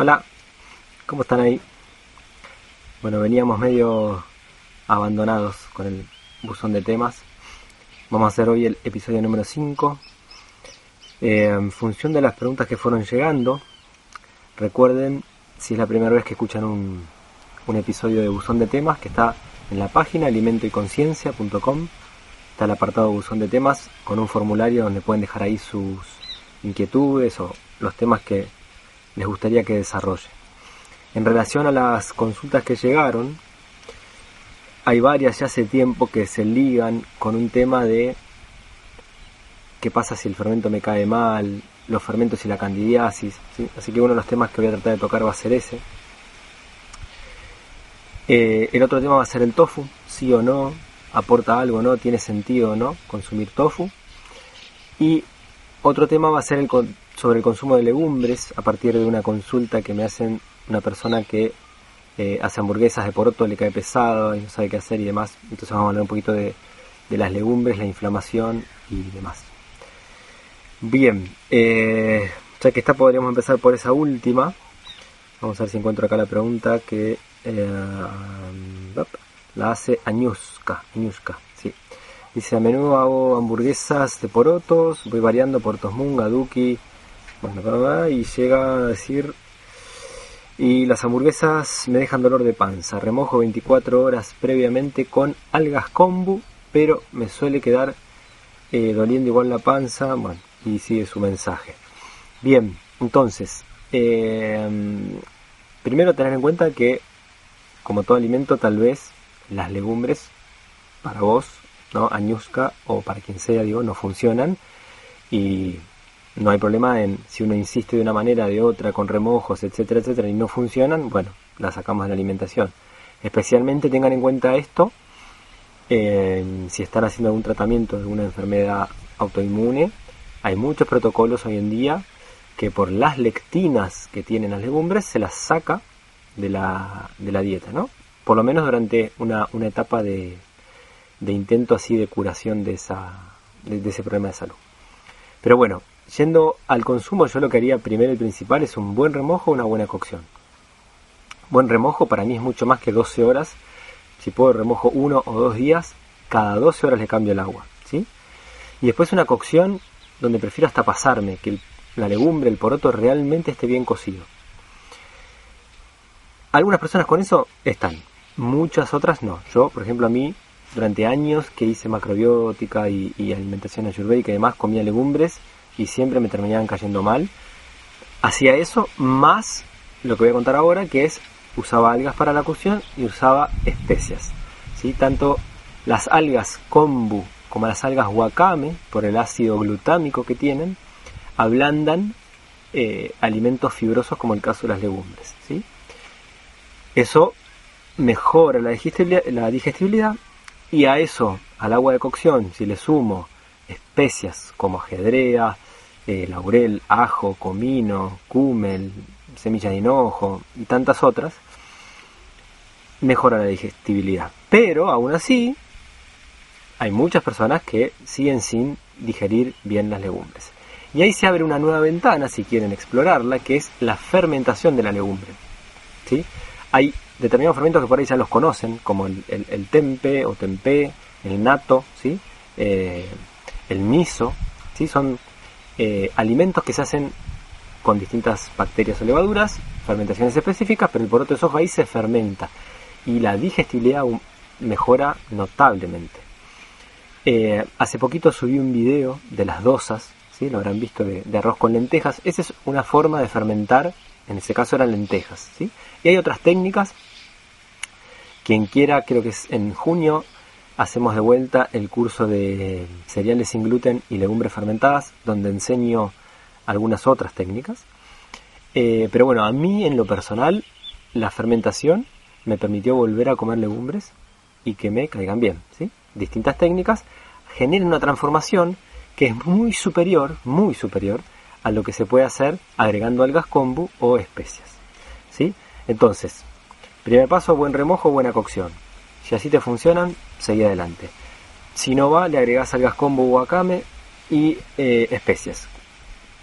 Hola, ¿cómo están ahí? Bueno, veníamos medio abandonados con el buzón de temas. Vamos a hacer hoy el episodio número 5. Eh, en función de las preguntas que fueron llegando, recuerden, si es la primera vez que escuchan un, un episodio de buzón de temas, que está en la página alimentoyconciencia.com, está el apartado buzón de temas con un formulario donde pueden dejar ahí sus inquietudes o los temas que les gustaría que desarrolle. En relación a las consultas que llegaron, hay varias ya hace tiempo que se ligan con un tema de qué pasa si el fermento me cae mal, los fermentos y la candidiasis. Así que uno de los temas que voy a tratar de tocar va a ser ese. Eh, el otro tema va a ser el tofu, sí o no, aporta algo no, tiene sentido o no consumir tofu. Y otro tema va a ser el sobre el consumo de legumbres a partir de una consulta que me hacen una persona que eh, hace hamburguesas de poroto, le cae pesado y no sabe qué hacer y demás. Entonces vamos a hablar un poquito de, las legumbres, la inflamación y demás. Bien, eh, ya que está podríamos empezar por esa última. Vamos a ver si encuentro acá la pregunta que eh, la hace Añuska. Añuska sí. Dice, a menudo hago hamburguesas de porotos, voy variando por Tosmunga, Duki, bueno, y llega a decir y las hamburguesas me dejan dolor de panza. Remojo 24 horas previamente con algas kombu, pero me suele quedar eh, doliendo igual la panza. Bueno, y sigue su mensaje. Bien, entonces, eh, primero tener en cuenta que, como todo alimento, tal vez las legumbres para vos, ¿no? Añusca o para quien sea, digo, no funcionan. Y no hay problema en si uno insiste de una manera, de otra, con remojos, etcétera, etcétera, y no funcionan, bueno, la sacamos de la alimentación. Especialmente tengan en cuenta esto si están haciendo algún tratamiento de alguna enfermedad autoinmune. Hay muchos protocolos hoy en día que por las lectinas que tienen las legumbres se las saca de la, de la dieta, ¿no? Por lo menos durante una, una etapa de, de intento así de curación de, esa, de ese problema de salud. Pero bueno, Yendo al consumo, yo lo que haría primero y principal es un buen remojo o una buena cocción. Buen remojo para mí es mucho más que 12 horas. Si puedo remojo uno o dos días, cada 12 horas le cambio el agua. ¿sí? Y después una cocción donde prefiero hasta pasarme, que la legumbre, el poroto realmente esté bien cocido. Algunas personas con eso están, muchas otras no. Yo, por ejemplo, a mí, durante años que hice macrobiótica y, y alimentación ayurvédica y demás, comía legumbres y siempre me terminaban cayendo mal. Hacía eso más lo que voy a contar ahora, que es usaba algas para la cocción y usaba especias. ¿sí? Tanto las algas kombu como las algas wakame, por el ácido glutámico que tienen, ablandan eh, alimentos fibrosos como el caso de las legumbres. ¿sí? Eso mejora la digestibilidad, la digestibilidad y a eso, al agua de cocción, si le sumo especias como ajedrea, eh, laurel, ajo, comino, cúmel, semilla de hinojo y tantas otras, mejora la digestibilidad. Pero aún así, hay muchas personas que siguen sin digerir bien las legumbres. Y ahí se abre una nueva ventana, si quieren explorarla, que es la fermentación de la legumbre. ¿sí? Hay determinados fermentos que por ahí ya los conocen, como el, tempe o tempé, el nato, ¿sí? Eh, el miso, ¿sí? son eh, alimentos que se hacen con distintas bacterias o levaduras, fermentaciones específicas, pero el poroto de soja ahí se fermenta y la digestibilidad mejora notablemente. Eh, hace poquito subí un video de las dosas, ¿sí? lo habrán visto, de, arroz con lentejas. Esa es una forma de fermentar, en ese caso eran lentejas. Y hay otras técnicas. Quien quiera, creo que es en junio, hacemos de vuelta el curso de cereales sin gluten y legumbres fermentadas, donde enseño algunas otras técnicas. Eh, pero bueno, a mí en lo personal, la fermentación me permitió volver a comer legumbres y que me caigan bien. ¿sí? Distintas técnicas generan una transformación que es muy superior, muy superior a lo que se puede hacer agregando algas kombu o especias. ¿sí? Entonces, primer paso, buen remojo, buena cocción. Si así te funcionan, seguí adelante. Si no va, le agregas algas combo wakame y eh, especias.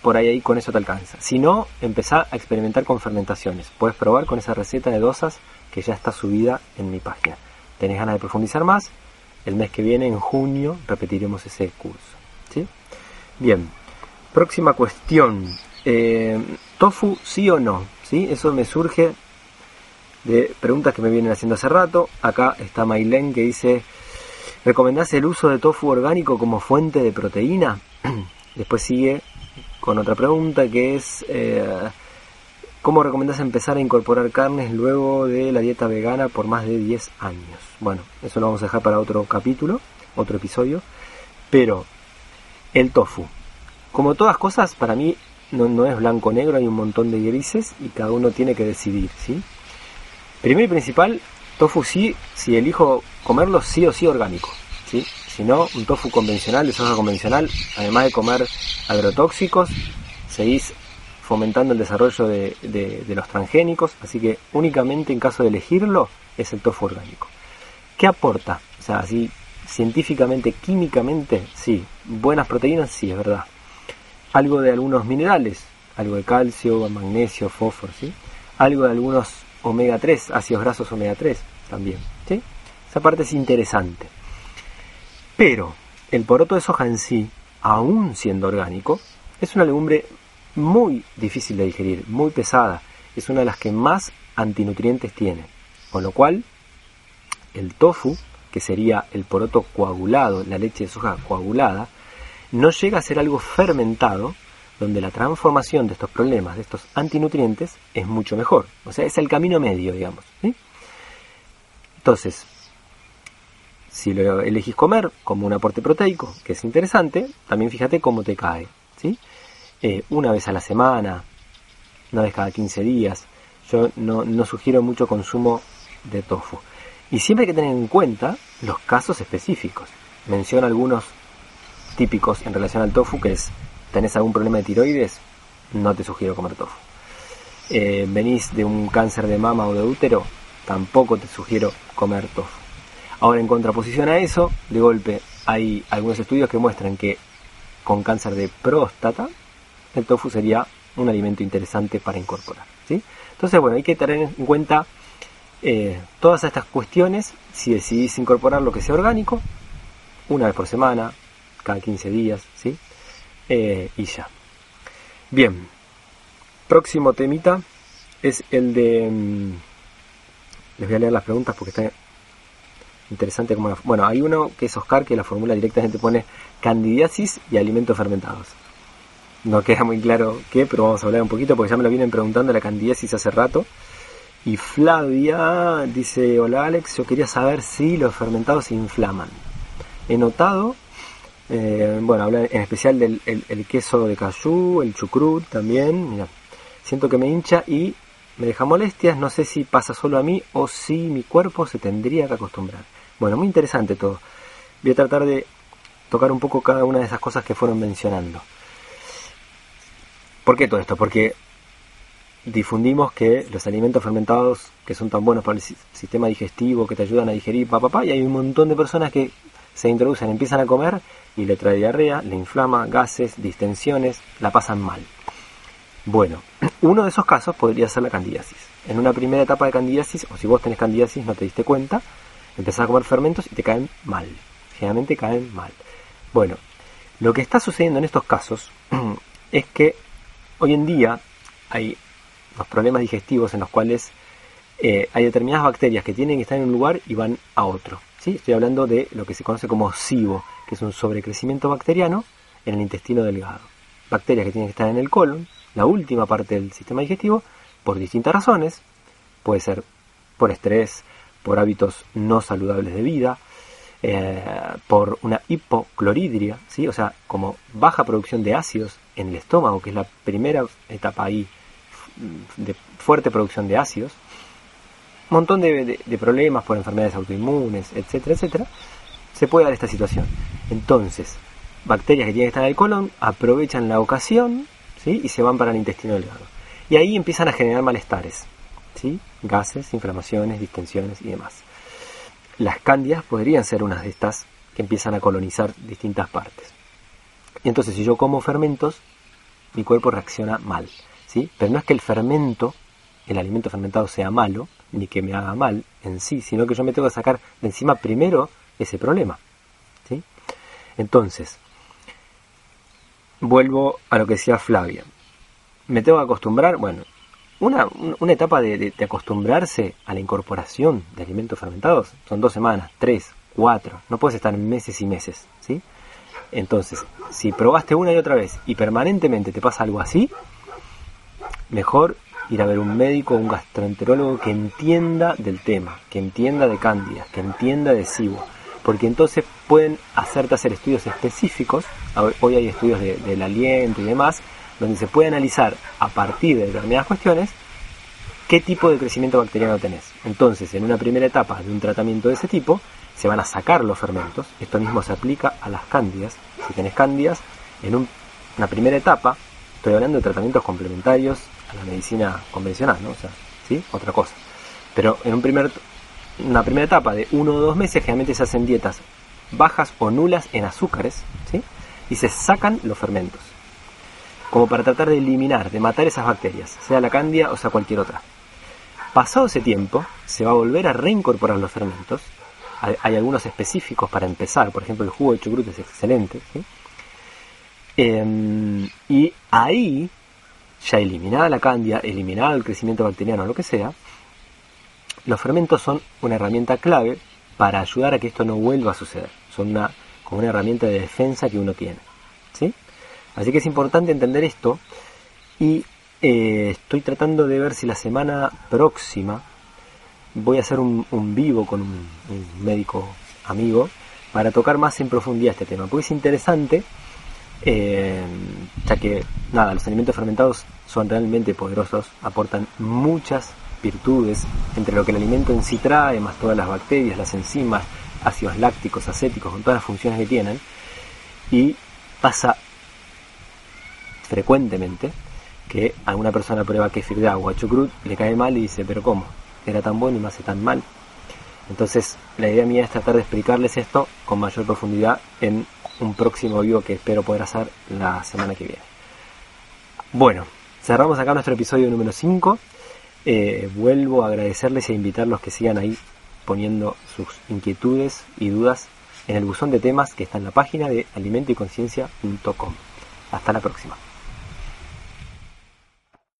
por ahí, ahí con eso te alcanza. Si no, empezá a experimentar con fermentaciones. Puedes probar con esa receta de dosas que ya está subida en mi página. ¿Tenés ganas de profundizar más? El mes que viene, en junio, repetiremos ese curso. ¿sí? Bien, próxima cuestión. Eh, ¿Tofu sí o no? ¿Sí? Eso me surge de preguntas que me vienen haciendo hace rato. Acá está Mailén que dice, ¿recomendás el uso de tofu orgánico como fuente de proteína? Después sigue con otra pregunta que es, eh, ¿cómo recomendás empezar a incorporar carnes luego de la dieta vegana por más de 10 años? Bueno, eso lo vamos a dejar para otro capítulo, otro episodio. Pero el tofu, como todas cosas, para mí no, no es blanco-negro, hay un montón de grises y cada uno tiene que decidir, ¿sí? Primero y principal, tofu sí, si elijo comerlo sí o sí orgánico, ¿sí? Si no, un tofu convencional, de soja convencional, además de comer agrotóxicos, seguís fomentando el desarrollo de, de, los transgénicos, así que únicamente en caso de elegirlo es el tofu orgánico. ¿Qué aporta? O sea, así científicamente, químicamente, sí. Buenas proteínas, sí, es verdad. Algo de algunos minerales, algo de calcio, magnesio, fósforo, ¿sí? Algo de algunos omega 3, ácidos grasos omega 3 también. Esa parte es interesante. Pero el poroto de soja en sí, aún siendo orgánico, es una legumbre muy difícil de digerir, muy pesada. Es una de las que más antinutrientes tiene. Con lo cual, el tofu, que sería el poroto coagulado, la leche de soja coagulada, no llega a ser algo fermentado, donde la transformación de estos problemas, de estos antinutrientes, es mucho mejor. O sea, es el camino medio, digamos. Entonces, si lo elegís comer como un aporte proteico, que es interesante, también fíjate cómo te cae. ¿sí? Eh, una vez a la semana, una vez cada 15 días. Yo no, no sugiero mucho consumo de tofu. Y siempre hay que tener en cuenta los casos específicos. Menciono algunos típicos en relación al tofu, que es, ¿tenés algún problema de tiroides? No te sugiero comer tofu. Eh, ¿Venís de un cáncer de mama o de útero? Tampoco te sugiero comer tofu. Ahora, en contraposición a eso, de golpe hay algunos estudios que muestran que con cáncer de próstata, el tofu sería un alimento interesante para incorporar. ¿sí? Entonces, bueno, hay que tener en cuenta eh, todas estas cuestiones, si decidís incorporar lo que sea orgánico, una vez por semana, cada 15 días, ¿sí? Eh, y ya. Bien, próximo temita es el de... Mm, les voy a leer las preguntas porque está interesante como... bueno, hay uno que es Oscar que la formula directamente pone candidiasis y alimentos fermentados. No queda muy claro qué, pero vamos a hablar un poquito porque ya me lo vienen preguntando la candidiasis hace rato. Y Flavia dice, hola Alex, yo quería saber si los fermentados se inflaman. He notado, eh, bueno, habla en especial del el, queso de cayú, el chucrut también, mira, siento que me hincha y me deja molestias, no sé si pasa solo a mí o si mi cuerpo se tendría que acostumbrar. Bueno, muy interesante todo. Voy a tratar de tocar un poco cada una de esas cosas que fueron mencionando. ¿Por qué todo esto? Porque difundimos que los alimentos fermentados que son tan buenos para el sistema digestivo, que te ayudan a digerir, papá, pa, y hay un montón de personas que se introducen, empiezan a comer y le trae diarrea, le inflama, gases, distensiones, la pasan mal. Bueno, uno de esos casos podría ser la candidiasis. En una primera etapa de candidiasis, o si vos tenés candidiasis no te diste cuenta, empezás a comer fermentos y te caen mal. Generalmente caen mal. Bueno, lo que está sucediendo en estos casos es que hoy en día hay los problemas digestivos en los cuales eh, hay determinadas bacterias que tienen que estar en un lugar y van a otro. Estoy hablando de lo que se conoce como SIBO, que es un sobrecrecimiento bacteriano en el intestino delgado. Bacterias que tienen que estar en el colon, la última parte del sistema digestivo, por distintas razones. Puede ser por estrés, por hábitos no saludables de vida, eh, por una hipocloridria, ¿sí? o sea, como baja producción de ácidos en el estómago, que es la primera etapa ahí de fuerte producción de ácidos, montón de, problemas por enfermedades autoinmunes, etcétera, etcétera, se puede dar esta situación. Entonces, bacterias que tienen que estar en el colon aprovechan la ocasión ¿sí? y se van para el intestino delgado. Y ahí empiezan a generar malestares, ¿sí? gases, inflamaciones, distensiones y demás. Las cándidas podrían ser unas de estas que empiezan a colonizar distintas partes. Y entonces si yo como fermentos, mi cuerpo reacciona mal. ¿sí? Pero no es que el fermento, el alimento fermentado sea malo, ni que me haga mal en sí, sino que yo me tengo que sacar de encima primero ese problema. ¿sí? Entonces, vuelvo a lo que decía Flavia. ¿Me tengo que acostumbrar? Bueno, una, una etapa de, acostumbrarse a la incorporación de alimentos fermentados son dos semanas, tres, cuatro. No puedes estar meses y meses, ¿sí? Entonces, si probaste una y otra vez y permanentemente te pasa algo así, mejor ir a ver un médico o un gastroenterólogo que entienda del tema, que entienda de cándida, que entienda de SIBO, porque entonces pueden hacerte hacer estudios específicos, hoy hay estudios del aliento y demás, donde se puede analizar a partir de determinadas cuestiones qué tipo de crecimiento bacteriano tenés. Entonces, en una primera etapa de un tratamiento de ese tipo, se van a sacar los fermentos. Esto mismo se aplica a las cándidas. Si tenés cándidas, en una primera etapa, estoy hablando de tratamientos complementarios medicina convencional, ¿no? O sea, ¿sí? Otra cosa. Pero en un primer, una primera etapa de uno o dos meses, generalmente se hacen dietas bajas o nulas en azúcares, ¿sí? Y se sacan los fermentos. Como para tratar de eliminar, de matar esas bacterias, sea la cándida o sea cualquier otra. Pasado ese tiempo, se va a volver a reincorporar los fermentos. Hay, algunos específicos para empezar, por ejemplo, el jugo de chucrut es excelente. Em, y ahí ya eliminada la cándida, eliminado el crecimiento bacteriano, lo que sea, los fermentos son una herramienta clave para ayudar a que esto no vuelva a suceder. Son una, como una herramienta de defensa que uno tiene. ¿sí? Así que es importante entender esto y eh, estoy tratando de ver si la semana próxima voy a hacer un, vivo con un, médico amigo para tocar más en profundidad este tema, porque es interesante eh, ya que nada, los alimentos fermentados son realmente poderosos, aportan muchas virtudes entre lo que el alimento en sí trae, más todas las bacterias, las enzimas, ácidos lácticos, acéticos, con todas las funciones que tienen. Y pasa frecuentemente que alguna persona prueba kefir de agua, chucrut, le cae mal y dice, pero ¿cómo? Era tan bueno y me hace tan mal. Entonces, la idea mía es tratar de explicarles esto con mayor profundidad en un próximo vivo que espero poder hacer la semana que viene. Bueno, cerramos acá nuestro episodio número 5. Eh, vuelvo a agradecerles e invitarlos que sigan ahí poniendo sus inquietudes y dudas en el buzón de temas que está en la página de alimentoyconciencia.com. Hasta la próxima.